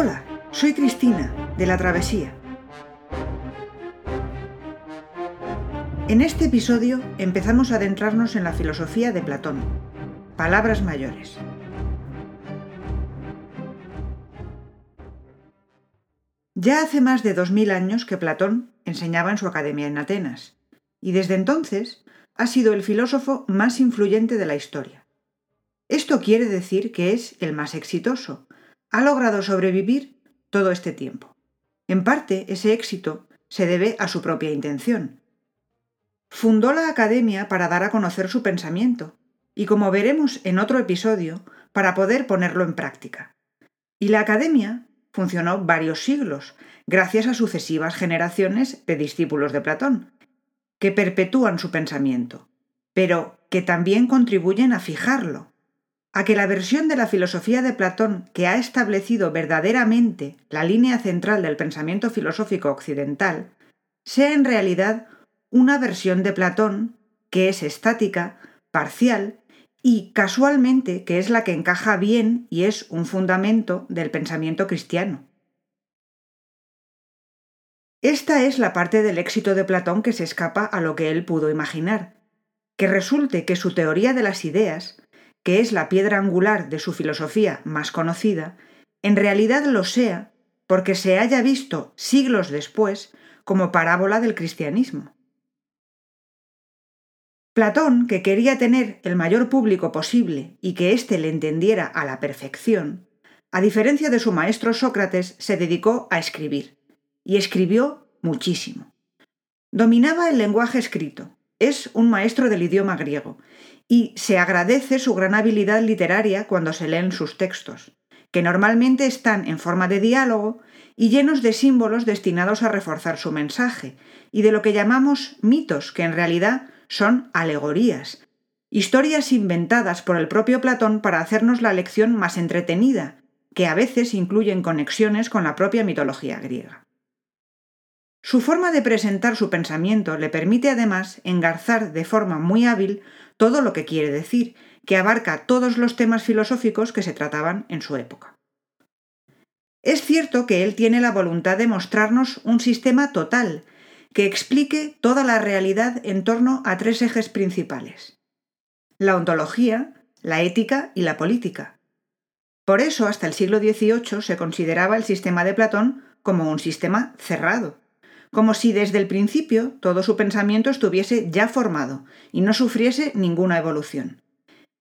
Hola, soy Cristina, de La Travesía. En este episodio empezamos a adentrarnos en la filosofía de Platón. Palabras mayores. Ya hace más de dos mil años que Platón enseñaba en su academia en Atenas, y desde entonces ha sido el filósofo más influyente de la historia. Esto quiere decir que es el más exitoso. Ha logrado sobrevivir todo este tiempo. En parte, ese éxito se debe a su propia intención. Fundó la academia para dar a conocer su pensamiento, y como veremos en otro episodio, para poder ponerlo en práctica. Y la academia funcionó varios siglos, gracias a sucesivas generaciones de discípulos de Platón, que perpetúan su pensamiento, pero que también contribuyen a fijarlo, a que la versión de la filosofía de Platón que ha establecido verdaderamente la línea central del pensamiento filosófico occidental sea en realidad una versión de Platón que es estática, parcial y casualmente que es la que encaja bien y es un fundamento del pensamiento cristiano. Esta es la parte del éxito de Platón que se escapa a lo que él pudo imaginar, que resulte que su teoría de las ideas, que es la piedra angular de su filosofía más conocida, en realidad lo sea porque se haya visto siglos después como parábola del cristianismo. Platón, que quería tener el mayor público posible y que éste le entendiera a la perfección, a diferencia de su maestro Sócrates, se dedicó a escribir y escribió muchísimo. Dominaba el lenguaje escrito, es un maestro del idioma griego, y se agradece su gran habilidad literaria cuando se leen sus textos, que normalmente están en forma de diálogo y llenos de símbolos destinados a reforzar su mensaje, y de lo que llamamos mitos, que en realidad son alegorías, historias inventadas por el propio Platón para hacernos la lección más entretenida, que a veces incluyen conexiones con la propia mitología griega. Su forma de presentar su pensamiento le permite además engarzar de forma muy hábil todo lo que quiere decir, que abarca todos los temas filosóficos que se trataban en su época. Es cierto que él tiene la voluntad de mostrarnos un sistema total, que explique toda la realidad en torno a tres ejes principales. La ontología, la ética y la política. Por eso hasta el siglo XVIII se consideraba el sistema de Platón como un sistema cerrado, como si desde el principio todo su pensamiento estuviese ya formado y no sufriese ninguna evolución.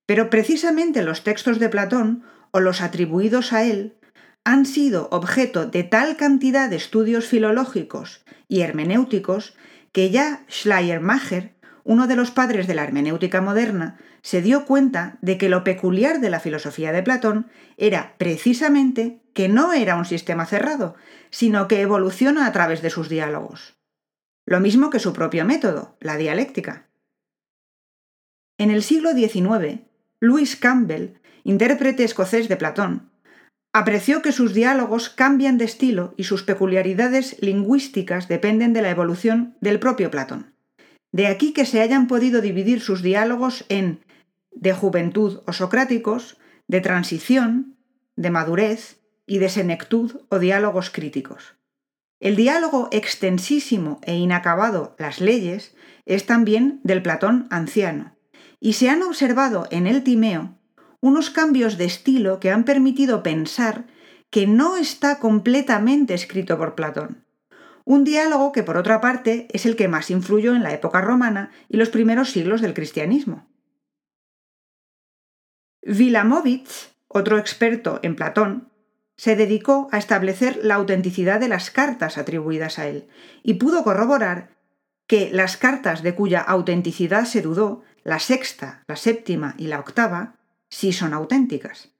Pero precisamente los textos de Platón, o los atribuidos a él, han sido objeto de tal cantidad de estudios filológicos y hermenéuticos que ya Schleiermacher, uno de los padres de la hermenéutica moderna, se dio cuenta de que lo peculiar de la filosofía de Platón era precisamente que no era un sistema cerrado, sino que evoluciona a través de sus diálogos. Lo mismo que su propio método, la dialéctica. En el siglo XIX, Louis Campbell, intérprete escocés de Platón, apreció que sus diálogos cambian de estilo y sus peculiaridades lingüísticas dependen de la evolución del propio Platón. De aquí que se hayan podido dividir sus diálogos en de juventud o socráticos, de transición, de madurez y de senectud o diálogos críticos. El diálogo extensísimo e inacabado Las leyes es también del Platón anciano, y se han observado en el Timeo unos cambios de estilo que han permitido pensar que no está completamente escrito por Platón. Un diálogo que, por otra parte, es el que más influyó en la época romana y los primeros siglos del cristianismo. Vilamovitz, otro experto en Platón, se dedicó a establecer la autenticidad de las cartas atribuidas a él y pudo corroborar que las cartas de cuya autenticidad se dudó, la sexta, la séptima y la octava, sí son auténticas.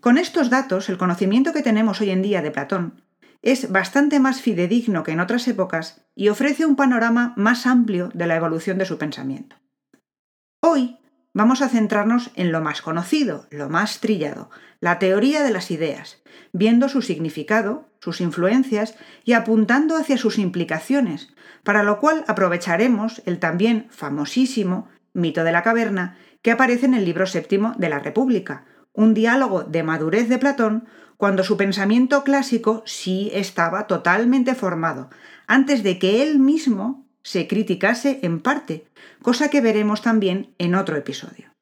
Con estos datos, el conocimiento que tenemos hoy en día de Platón es bastante más fidedigno que en otras épocas y ofrece un panorama más amplio de la evolución de su pensamiento. Hoy vamos a centrarnos en lo más conocido, lo más trillado, la teoría de las ideas, viendo su significado, sus influencias y apuntando hacia sus implicaciones, para lo cual aprovecharemos el también famosísimo mito de la caverna que aparece en el libro séptimo de la República, un diálogo de madurez de Platón cuando su pensamiento clásico sí estaba totalmente formado, antes de que él mismo se criticase en parte, cosa que veremos también en otro episodio.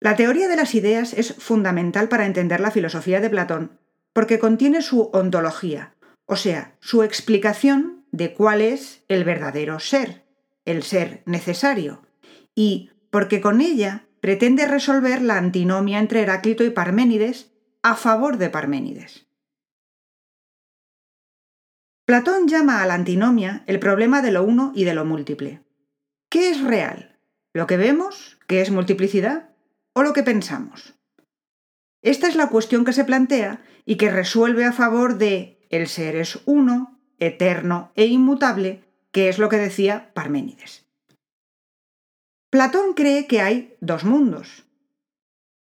La teoría de las ideas es fundamental para entender la filosofía de Platón, porque contiene su ontología, o sea, su explicación de cuál es el verdadero ser, el ser necesario, y porque con ella pretende resolver la antinomia entre Heráclito y Parménides a favor de Parménides. Platón llama a la antinomia el problema de lo uno y de lo múltiple. ¿Qué es real? ¿Lo que vemos, que es multiplicidad, o lo que pensamos? Esta es la cuestión que se plantea y que resuelve a favor de el ser es uno, eterno e inmutable, que es lo que decía Parménides. Platón cree que hay dos mundos.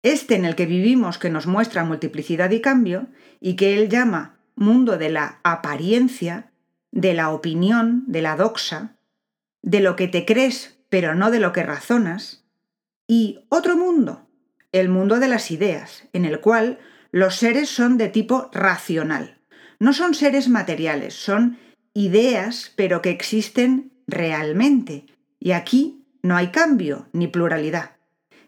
Este en el que vivimos que nos muestra multiplicidad y cambio, y que él llama mundo de la apariencia, de la opinión, de la doxa, de lo que te crees pero no de lo que razonas, y otro mundo, el mundo de las ideas, en el cual los seres son de tipo racional. No son seres materiales, son ideas pero que existen realmente. Y aquí no hay cambio ni pluralidad.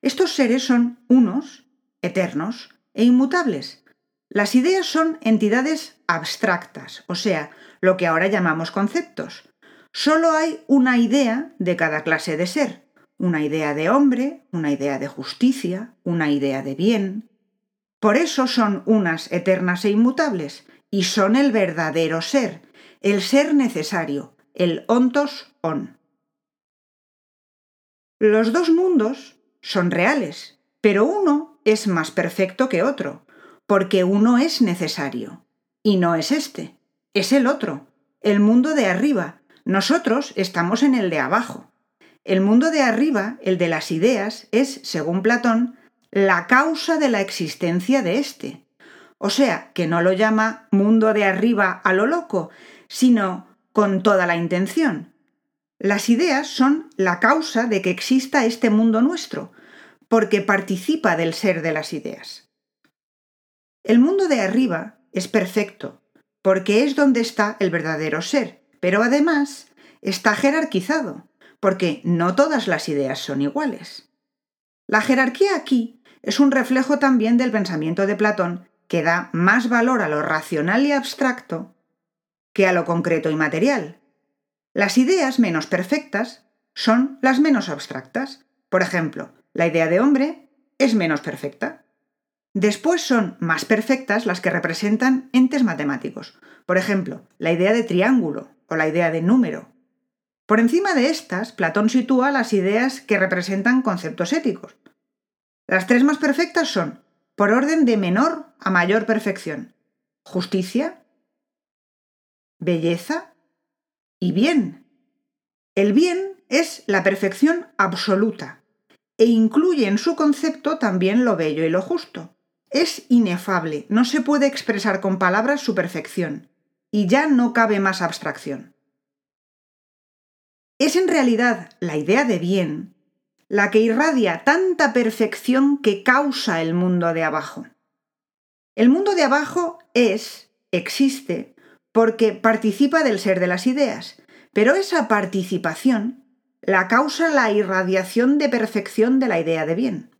Estos seres son unos, eternos e inmutables, las ideas son entidades abstractas, o sea, lo que ahora llamamos conceptos. Solo hay una idea de cada clase de ser. Una idea de hombre, una idea de justicia, una idea de bien. Por eso son unas eternas e inmutables, y son el verdadero ser, el ser necesario, el ontos on. Los dos mundos son reales, pero uno es más perfecto que otro porque uno es necesario. Y no es este, es el otro, el mundo de arriba. Nosotros estamos en el de abajo. El mundo de arriba, el de las ideas, es, según Platón, la causa de la existencia de éste. O sea, que no lo llama mundo de arriba a lo loco, sino con toda la intención. Las ideas son la causa de que exista este mundo nuestro, porque participa del ser de las ideas. El mundo de arriba es perfecto, porque es donde está el verdadero ser, pero además está jerarquizado, porque no todas las ideas son iguales. La jerarquía aquí es un reflejo también del pensamiento de Platón, que da más valor a lo racional y abstracto que a lo concreto y material. Las ideas menos perfectas son las menos abstractas. Por ejemplo, la idea de hombre es menos perfecta. Después son más perfectas las que representan entes matemáticos, por ejemplo, la idea de triángulo o la idea de número. Por encima de estas, Platón sitúa las ideas que representan conceptos éticos. Las tres más perfectas son, por orden de menor a mayor perfección, justicia, belleza y bien. El bien es la perfección absoluta e incluye en su concepto también lo bello y lo justo. Es inefable, no se puede expresar con palabras su perfección, y ya no cabe más abstracción. Es en realidad la idea de bien la que irradia tanta perfección que causa el mundo de abajo. El mundo de abajo es, existe, porque participa del ser de las ideas, pero esa participación la causa la irradiación de perfección de la idea de bien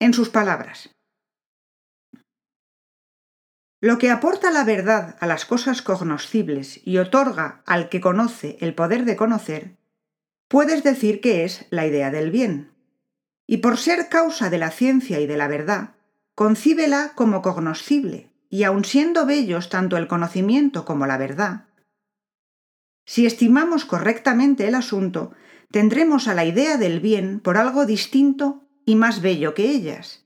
en sus palabras. Lo que aporta la verdad a las cosas cognoscibles y otorga al que conoce el poder de conocer, puedes decir que es la idea del bien. Y por ser causa de la ciencia y de la verdad, concíbela como cognoscible, y aun siendo bellos tanto el conocimiento como la verdad, si estimamos correctamente el asunto, tendremos a la idea del bien por algo distinto y más bello que ellas.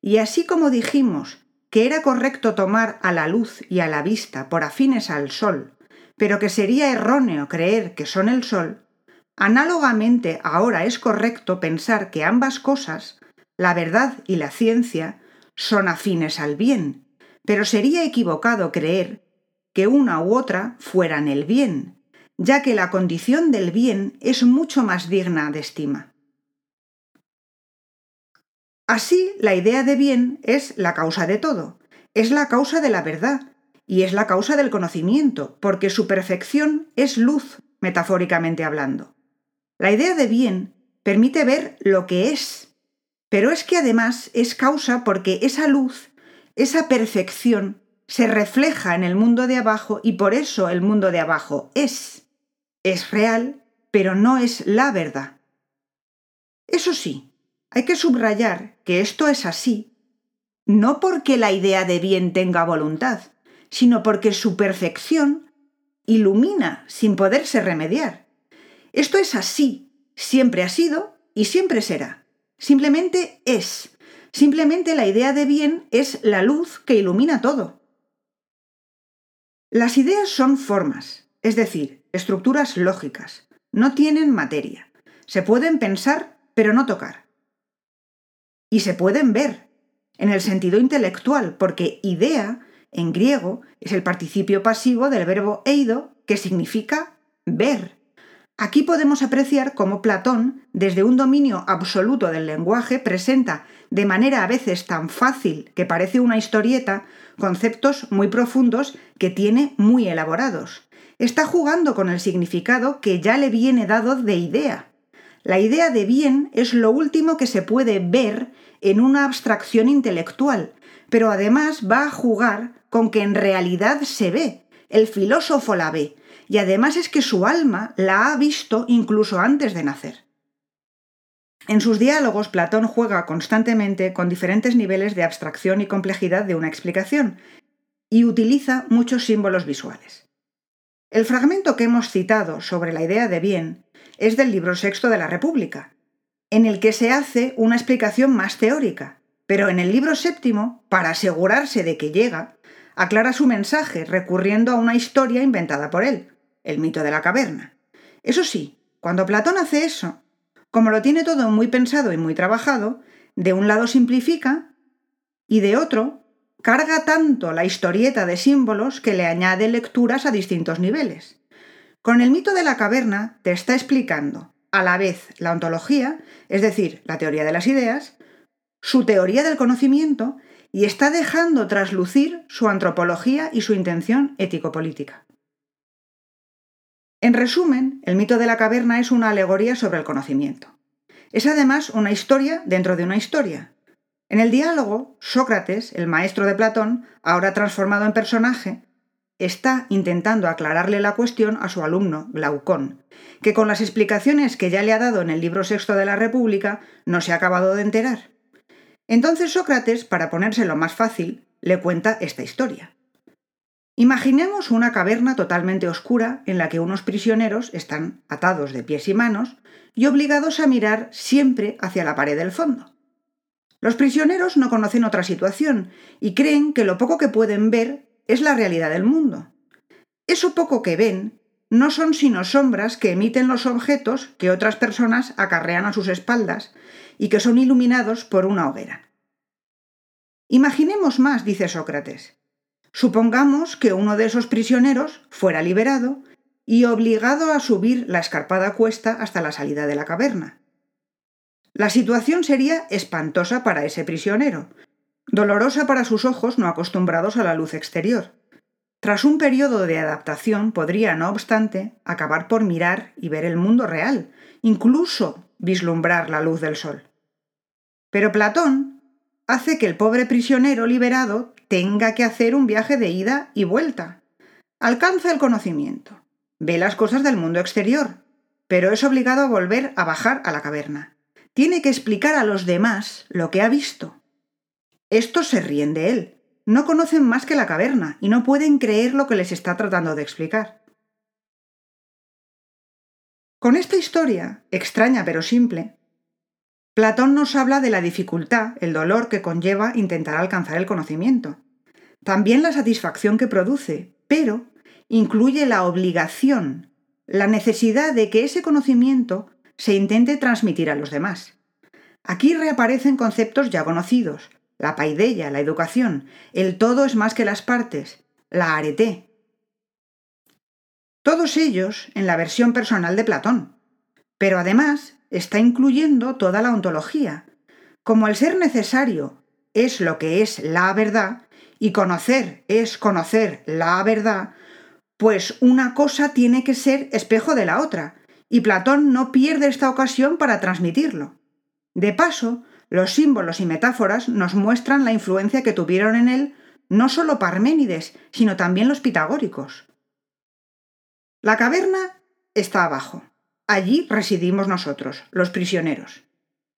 Y así como dijimos que era correcto tomar a la luz y a la vista por afines al sol, pero que sería erróneo creer que son el sol, análogamente ahora es correcto pensar que ambas cosas, la verdad y la ciencia, son afines al bien, pero sería equivocado creer que una u otra fueran el bien, ya que la condición del bien es mucho más digna de estima. Así, la idea de bien es la causa de todo, es la causa de la verdad y es la causa del conocimiento, porque su perfección es luz, metafóricamente hablando. La idea de bien permite ver lo que es, pero es que además es causa porque esa luz, esa perfección, se refleja en el mundo de abajo y por eso el mundo de abajo es. Es real, pero no es la verdad. Eso sí, hay que subrayar que esto es así, no porque la idea de bien tenga voluntad, sino porque su perfección ilumina sin poderse remediar. Esto es así, siempre ha sido y siempre será. Simplemente es. Simplemente la idea de bien es la luz que ilumina todo. Las ideas son formas, es decir, estructuras lógicas. No tienen materia. Se pueden pensar, pero no tocar. Y se pueden ver, en el sentido intelectual, porque idea, en griego, es el participio pasivo del verbo eido, que significa ver. Aquí podemos apreciar cómo Platón, desde un dominio absoluto del lenguaje, presenta de manera a veces tan fácil que parece una historieta conceptos muy profundos que tiene muy elaborados. Está jugando con el significado que ya le viene dado de idea. La idea de bien es lo último que se puede ver en una abstracción intelectual, pero además va a jugar con que en realidad se ve. El filósofo la ve, y además es que su alma la ha visto incluso antes de nacer. En sus diálogos, Platón juega constantemente con diferentes niveles de abstracción y complejidad de una explicación, y utiliza muchos símbolos visuales. El fragmento que hemos citado sobre la idea de bien es del libro sexto de la República, en el que se hace una explicación más teórica, pero en el libro séptimo, para asegurarse de que llega, aclara su mensaje recurriendo a una historia inventada por él, el mito de la caverna. Eso sí, cuando Platón hace eso, como lo tiene todo muy pensado y muy trabajado, de un lado simplifica y de otro carga tanto la historieta de símbolos que le añade lecturas a distintos niveles. Con el mito de la caverna te está explicando a la vez la ontología, es decir, la teoría de las ideas, su teoría del conocimiento y está dejando traslucir su antropología y su intención ético-política. En resumen, el mito de la caverna es una alegoría sobre el conocimiento. Es además una historia dentro de una historia. En el diálogo, Sócrates, el maestro de Platón, ahora transformado en personaje, está intentando aclararle la cuestión a su alumno, Glaucón, que con las explicaciones que ya le ha dado en el libro sexto de la República no se ha acabado de enterar. Entonces Sócrates, para ponérselo más fácil, le cuenta esta historia. Imaginemos una caverna totalmente oscura en la que unos prisioneros están atados de pies y manos y obligados a mirar siempre hacia la pared del fondo. Los prisioneros no conocen otra situación y creen que lo poco que pueden ver es la realidad del mundo. Eso poco que ven no son sino sombras que emiten los objetos que otras personas acarrean a sus espaldas y que son iluminados por una hoguera. Imaginemos más, dice Sócrates. Supongamos que uno de esos prisioneros fuera liberado y obligado a subir la escarpada cuesta hasta la salida de la caverna. La situación sería espantosa para ese prisionero, dolorosa para sus ojos no acostumbrados a la luz exterior. Tras un periodo de adaptación podría, no obstante, acabar por mirar y ver el mundo real, incluso vislumbrar la luz del sol. Pero Platón hace que el pobre prisionero liberado tenga que hacer un viaje de ida y vuelta. Alcanza el conocimiento, ve las cosas del mundo exterior, pero es obligado a volver a bajar a la caverna. Tiene que explicar a los demás lo que ha visto. Estos se ríen de él, no conocen más que la caverna y no pueden creer lo que les está tratando de explicar. Con esta historia, extraña pero simple, Platón nos habla de la dificultad, el dolor que conlleva intentar alcanzar el conocimiento. También la satisfacción que produce, pero incluye la obligación, la necesidad de que ese conocimiento se intente transmitir a los demás. Aquí reaparecen conceptos ya conocidos, la paideia, la educación, el todo es más que las partes, la arete. Todos ellos en la versión personal de Platón, pero además está incluyendo toda la ontología, Como el ser necesario es lo que es la verdad, y conocer es conocer la verdad, pues una cosa tiene que ser espejo de la otra, y Platón no pierde esta ocasión para transmitirlo. De paso, los símbolos y metáforas nos muestran la influencia que tuvieron en él no solo Parménides, sino también los pitagóricos. La caverna está abajo. Allí residimos nosotros, los prisioneros.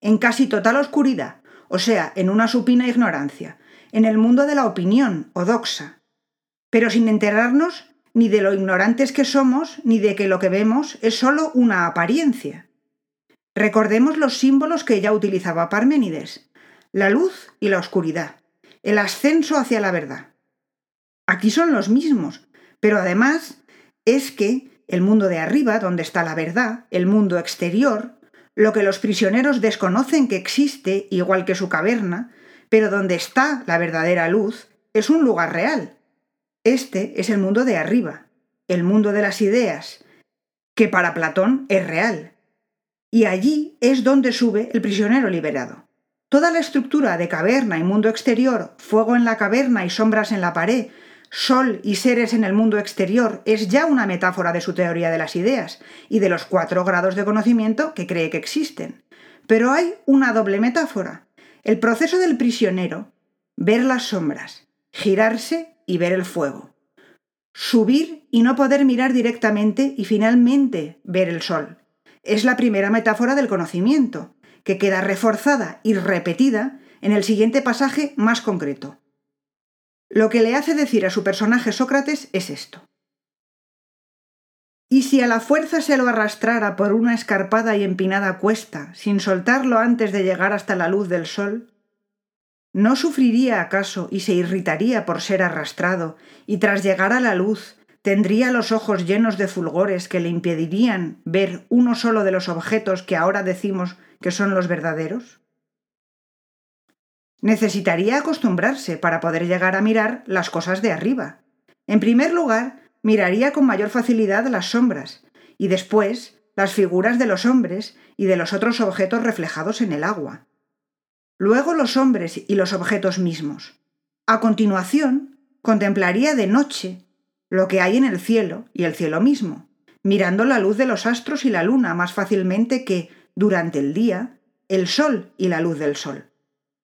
En casi total oscuridad, o sea, en una supina ignorancia, en el mundo de la opinión o doxa, pero sin enterarnos ni de lo ignorantes que somos, ni de que lo que vemos es sólo una apariencia. Recordemos los símbolos que ya utilizaba Parménides, la luz y la oscuridad, el ascenso hacia la verdad. Aquí son los mismos, pero además es que el mundo de arriba, donde está la verdad, el mundo exterior, lo que los prisioneros desconocen que existe, igual que su caverna, pero donde está la verdadera luz, es un lugar real. Este es el mundo de arriba, el mundo de las ideas, que para Platón es real. Y allí es donde sube el prisionero liberado. Toda la estructura de caverna y mundo exterior, fuego en la caverna y sombras en la pared, sol y seres en el mundo exterior, es ya una metáfora de su teoría de las ideas y de los cuatro grados de conocimiento que cree que existen. Pero hay una doble metáfora. El proceso del prisionero, ver las sombras, girarse y ver el fuego. Subir y no poder mirar directamente y finalmente ver el sol. Es la primera metáfora del conocimiento, que queda reforzada y repetida en el siguiente pasaje más concreto. Lo que le hace decir a su personaje Sócrates es esto. Y si a la fuerza se lo arrastrara por una escarpada y empinada cuesta, sin soltarlo antes de llegar hasta la luz del sol, ¿no sufriría acaso y se irritaría por ser arrastrado, y tras llegar a la luz tendría los ojos llenos de fulgores que le impedirían ver uno solo de los objetos que ahora decimos que son los verdaderos? Necesitaría acostumbrarse para poder llegar a mirar las cosas de arriba. En primer lugar, miraría con mayor facilidad las sombras, y después las figuras de los hombres y de los otros objetos reflejados en el agua. Luego los hombres y los objetos mismos. A continuación, contemplaría de noche lo que hay en el cielo y el cielo mismo, mirando la luz de los astros y la luna más fácilmente que, durante el día, el sol y la luz del sol.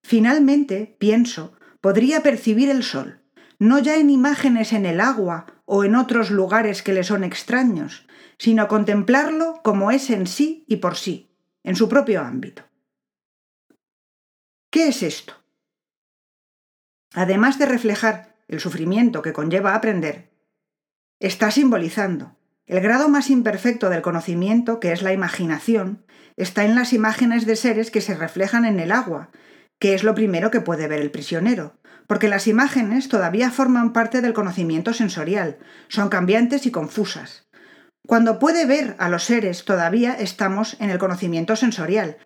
Finalmente, pienso, podría percibir el sol, no ya en imágenes en el agua o en otros lugares que le son extraños, sino contemplarlo como es en sí y por sí, en su propio ámbito. ¿Qué es esto? Además de reflejar el sufrimiento que conlleva aprender, Está simbolizando. El grado más imperfecto del conocimiento, que es la imaginación, está en las imágenes de seres que se reflejan en el agua, que es lo primero que puede ver el prisionero, porque las imágenes todavía forman parte del conocimiento sensorial, son cambiantes y confusas. Cuando puede ver a los seres todavía estamos en el conocimiento sensorial.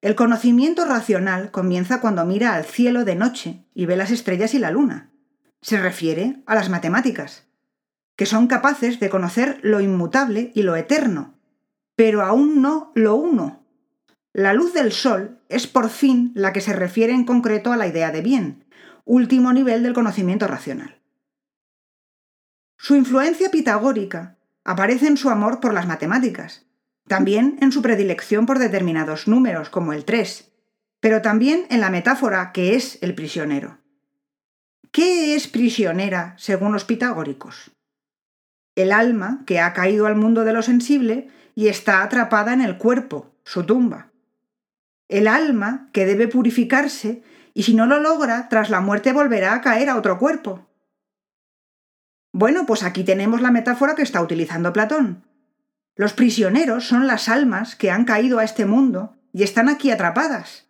El conocimiento racional comienza cuando mira al cielo de noche y ve las estrellas y la luna. Se refiere a las matemáticas que son capaces de conocer lo inmutable y lo eterno, pero aún no lo uno. La luz del sol es por fin la que se refiere en concreto a la idea de bien, último nivel del conocimiento racional. Su influencia pitagórica aparece en su amor por las matemáticas, también en su predilección por determinados números, como el 3, pero también en la metáfora que es el prisionero. ¿Qué es prisionera según los pitagóricos? el alma que ha caído al mundo de lo sensible y está atrapada en el cuerpo, su tumba. El alma que debe purificarse y si no lo logra, tras la muerte volverá a caer a otro cuerpo. Bueno, pues aquí tenemos la metáfora que está utilizando Platón. Los prisioneros son las almas que han caído a este mundo y están aquí atrapadas.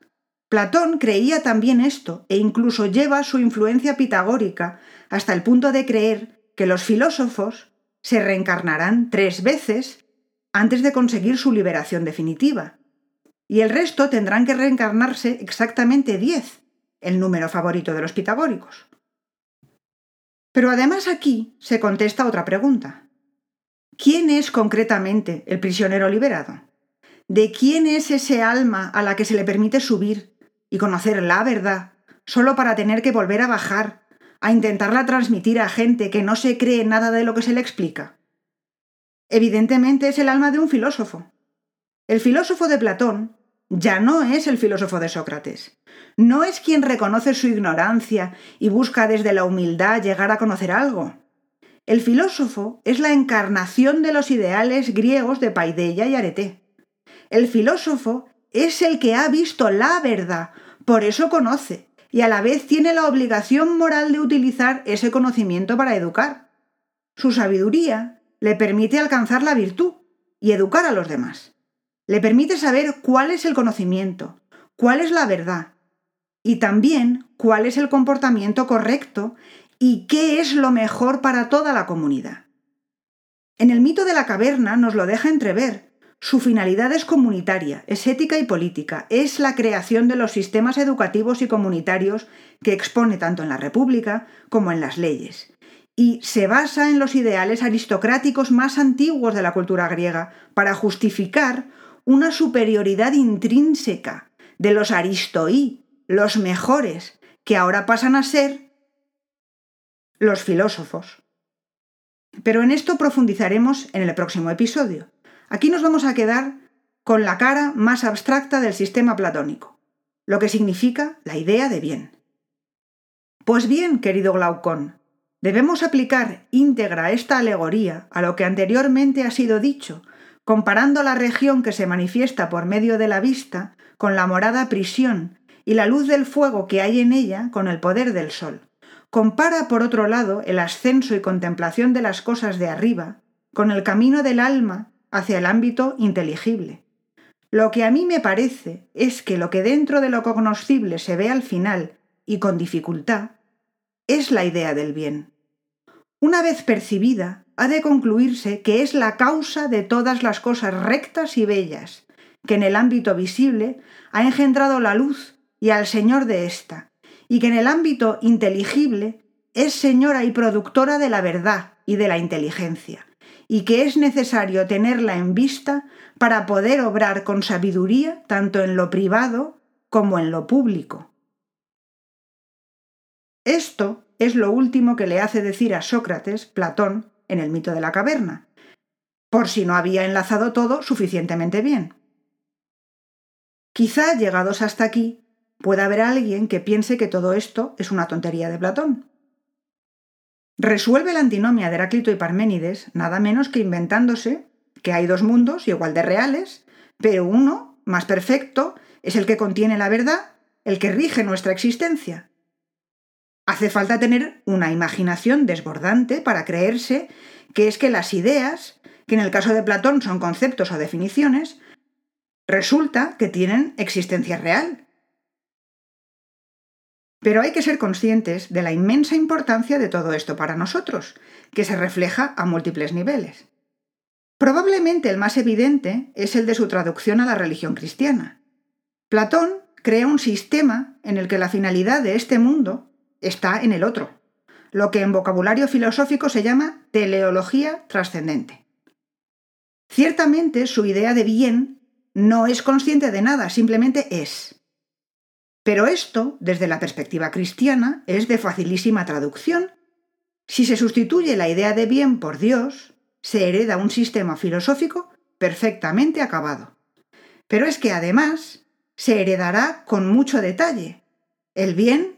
Platón creía también esto e incluso lleva su influencia pitagórica hasta el punto de creer que los filósofos se reencarnarán tres veces antes de conseguir su liberación definitiva. Y el resto tendrán que reencarnarse exactamente diez, el número favorito de los pitagóricos. Pero además aquí se contesta otra pregunta. ¿Quién es concretamente el prisionero liberado? ¿De quién es ese alma a la que se le permite subir, y conocer la verdad solo para tener que volver a bajar, a intentarla transmitir a gente que no se cree nada de lo que se le explica? Evidentemente es el alma de un filósofo. El filósofo de Platón ya no es el filósofo de Sócrates. No es quien reconoce su ignorancia y busca desde la humildad llegar a conocer algo. El filósofo es la encarnación de los ideales griegos de Paideia y Arete. El filósofo es el que ha visto la verdad, por eso conoce, y a la vez tiene la obligación moral de utilizar ese conocimiento para educar. Su sabiduría le permite alcanzar la virtud y educar a los demás. Le permite saber cuál es el conocimiento, cuál es la verdad y también cuál es el comportamiento correcto y qué es lo mejor para toda la comunidad. En el mito de la caverna nos lo deja entrever. Su finalidad es comunitaria, es ética y política, es la creación de los sistemas educativos y comunitarios que expone tanto en la República como en las leyes, y se basa en los ideales aristocráticos más antiguos de la cultura griega para justificar una superioridad intrínseca de los aristoí, los mejores, que ahora pasan a ser los filósofos. Pero en esto profundizaremos en el próximo episodio. Aquí nos vamos a quedar con la cara más abstracta del sistema platónico, lo que significa la idea de bien. Pues bien, querido Glaucón, debemos aplicar íntegra esta alegoría a lo que anteriormente ha sido dicho comparando la región que se manifiesta por medio de la vista con la morada prisión y la luz del fuego que hay en ella con el poder del sol. Compara, por otro lado, el ascenso y contemplación de las cosas de arriba con el camino del alma hacia el ámbito inteligible. Lo que a mí me parece es que lo que dentro de lo cognoscible se ve al final y con dificultad es la idea del bien. Una vez percibida, ha de concluirse que es la causa de todas las cosas rectas y bellas, que en el ámbito visible ha engendrado la luz y al Señor de ésta, y que en el ámbito inteligible es señora y productora de la verdad y de la inteligencia, y que es necesario tenerla en vista para poder obrar con sabiduría tanto en lo privado como en lo público. Esto es lo último que le hace decir a Sócrates Platón en el mito de la caverna, por si no había enlazado todo suficientemente bien. Quizá, llegados hasta aquí, pueda haber alguien que piense que todo esto es una tontería de Platón. Resuelve la antinomia de Heráclito y Parménides nada menos que inventándose que hay dos mundos igual de reales, pero uno, más perfecto, es el que contiene la verdad, el que rige nuestra existencia, Hace falta tener una imaginación desbordante para creerse que es que las ideas, que en el caso de Platón son conceptos o definiciones, resulta que tienen existencia real. Pero hay que ser conscientes de la inmensa importancia de todo esto para nosotros, que se refleja a múltiples niveles. Probablemente el más evidente es el de su traducción a la religión cristiana. Platón crea un sistema en el que la finalidad de este mundo está en el otro, lo que en vocabulario filosófico se llama teleología trascendente. Ciertamente su idea de bien no es consciente de nada, simplemente es. Pero esto, desde la perspectiva cristiana, es de facilísima traducción. Si se sustituye la idea de bien por Dios, se hereda un sistema filosófico perfectamente acabado. Pero es que además se heredará con mucho detalle. El bien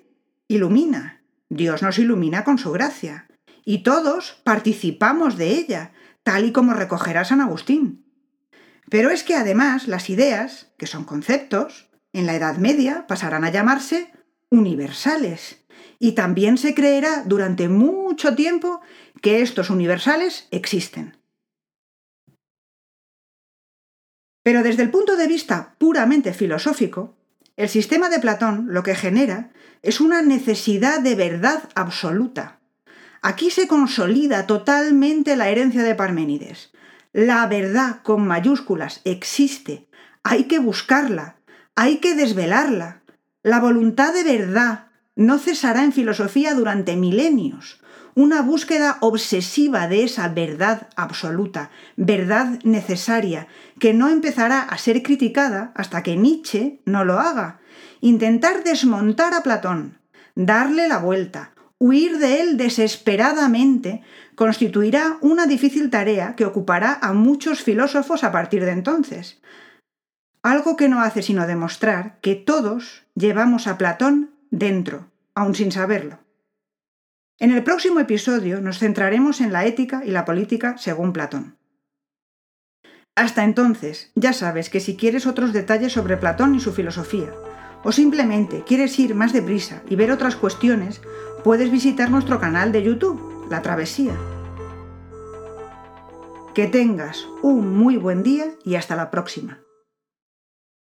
ilumina. Dios nos ilumina con su gracia. Y todos participamos de ella, tal y como recogerá San Agustín. Pero es que además las ideas, que son conceptos, en la Edad Media pasarán a llamarse universales. Y también se creerá durante mucho tiempo que estos universales existen. Pero desde el punto de vista puramente filosófico, el sistema de Platón lo que genera es una necesidad de verdad absoluta. Aquí se consolida totalmente la herencia de Parménides. La verdad con mayúsculas existe, hay que buscarla, hay que desvelarla. La voluntad de verdad no cesará en filosofía durante milenios. Una búsqueda obsesiva de esa verdad absoluta, verdad necesaria, que no empezará a ser criticada hasta que Nietzsche no lo haga, intentar desmontar a Platón, darle la vuelta, huir de él desesperadamente, constituirá una difícil tarea que ocupará a muchos filósofos a partir de entonces. Algo que no hace sino demostrar que todos llevamos a Platón dentro, aun sin saberlo. En el próximo episodio nos centraremos en la ética y la política según Platón. Hasta entonces, ya sabes que si quieres otros detalles sobre Platón y su filosofía, o simplemente quieres ir más deprisa y ver otras cuestiones, puedes visitar nuestro canal de YouTube, La Travesía. Que tengas un muy buen día y hasta la próxima.